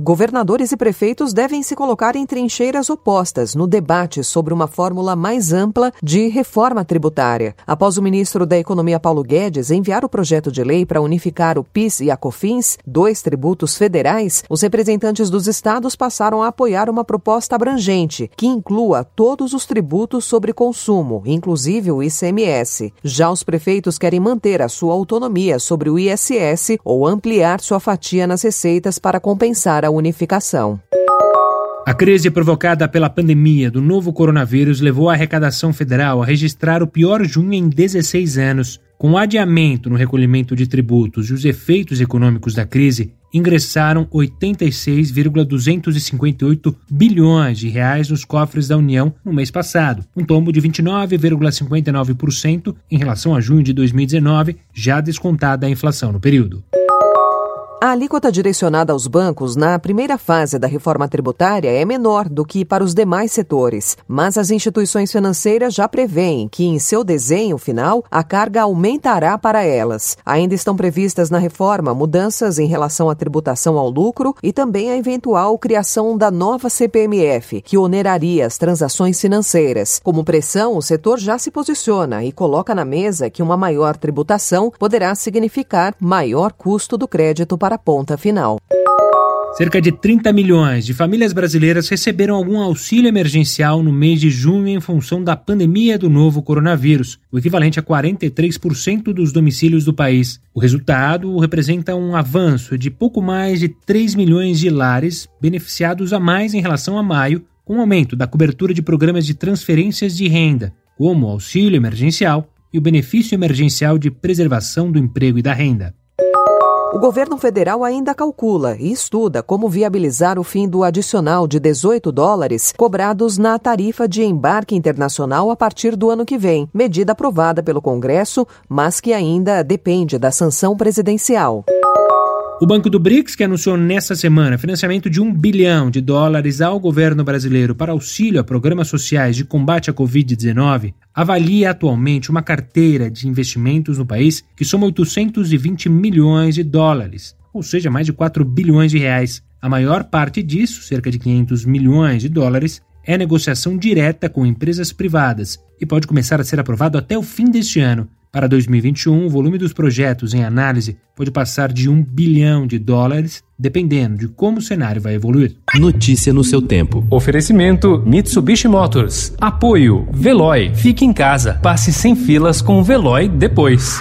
Governadores e prefeitos devem se colocar em trincheiras opostas no debate sobre uma fórmula mais ampla de reforma tributária. Após o ministro da Economia Paulo Guedes enviar o projeto de lei para unificar o PIS e a COFINS, dois tributos federais, os representantes dos estados passaram a apoiar uma proposta abrangente que inclua todos os tributos sobre consumo, inclusive o ICMS. Já os prefeitos querem manter a sua autonomia sobre o ISS ou ampliar sua fatia nas receitas para compensar a a unificação. A crise provocada pela pandemia do novo coronavírus levou a arrecadação federal a registrar o pior junho em 16 anos. Com o adiamento no recolhimento de tributos e os efeitos econômicos da crise, ingressaram 86,258 bilhões de reais nos cofres da União no mês passado, um tombo de 29,59% em relação a junho de 2019, já descontada a inflação no período. A alíquota direcionada aos bancos na primeira fase da reforma tributária é menor do que para os demais setores, mas as instituições financeiras já prevêem que, em seu desenho final, a carga aumentará para elas. Ainda estão previstas na reforma mudanças em relação à tributação ao lucro e também a eventual criação da nova CPMF, que oneraria as transações financeiras. Como pressão, o setor já se posiciona e coloca na mesa que uma maior tributação poderá significar maior custo do crédito para para a ponta final. Cerca de 30 milhões de famílias brasileiras receberam algum auxílio emergencial no mês de junho em função da pandemia do novo coronavírus, o equivalente a 43% dos domicílios do país. O resultado representa um avanço de pouco mais de 3 milhões de lares beneficiados a mais em relação a maio, com o aumento da cobertura de programas de transferências de renda, como o auxílio emergencial e o benefício emergencial de preservação do emprego e da renda. O governo federal ainda calcula e estuda como viabilizar o fim do adicional de 18 dólares cobrados na tarifa de embarque internacional a partir do ano que vem, medida aprovada pelo Congresso, mas que ainda depende da sanção presidencial. O Banco do BRICS, que anunciou nesta semana financiamento de um bilhão de dólares ao governo brasileiro para auxílio a programas sociais de combate à Covid-19, avalia atualmente uma carteira de investimentos no país que soma 820 milhões de dólares, ou seja, mais de 4 bilhões de reais. A maior parte disso, cerca de 500 milhões de dólares, é negociação direta com empresas privadas e pode começar a ser aprovado até o fim deste ano, para 2021, o volume dos projetos em análise pode passar de um bilhão de dólares, dependendo de como o cenário vai evoluir. Notícia no seu tempo. Oferecimento Mitsubishi Motors. Apoio Veloy. Fique em casa. Passe sem filas com o Veloy depois.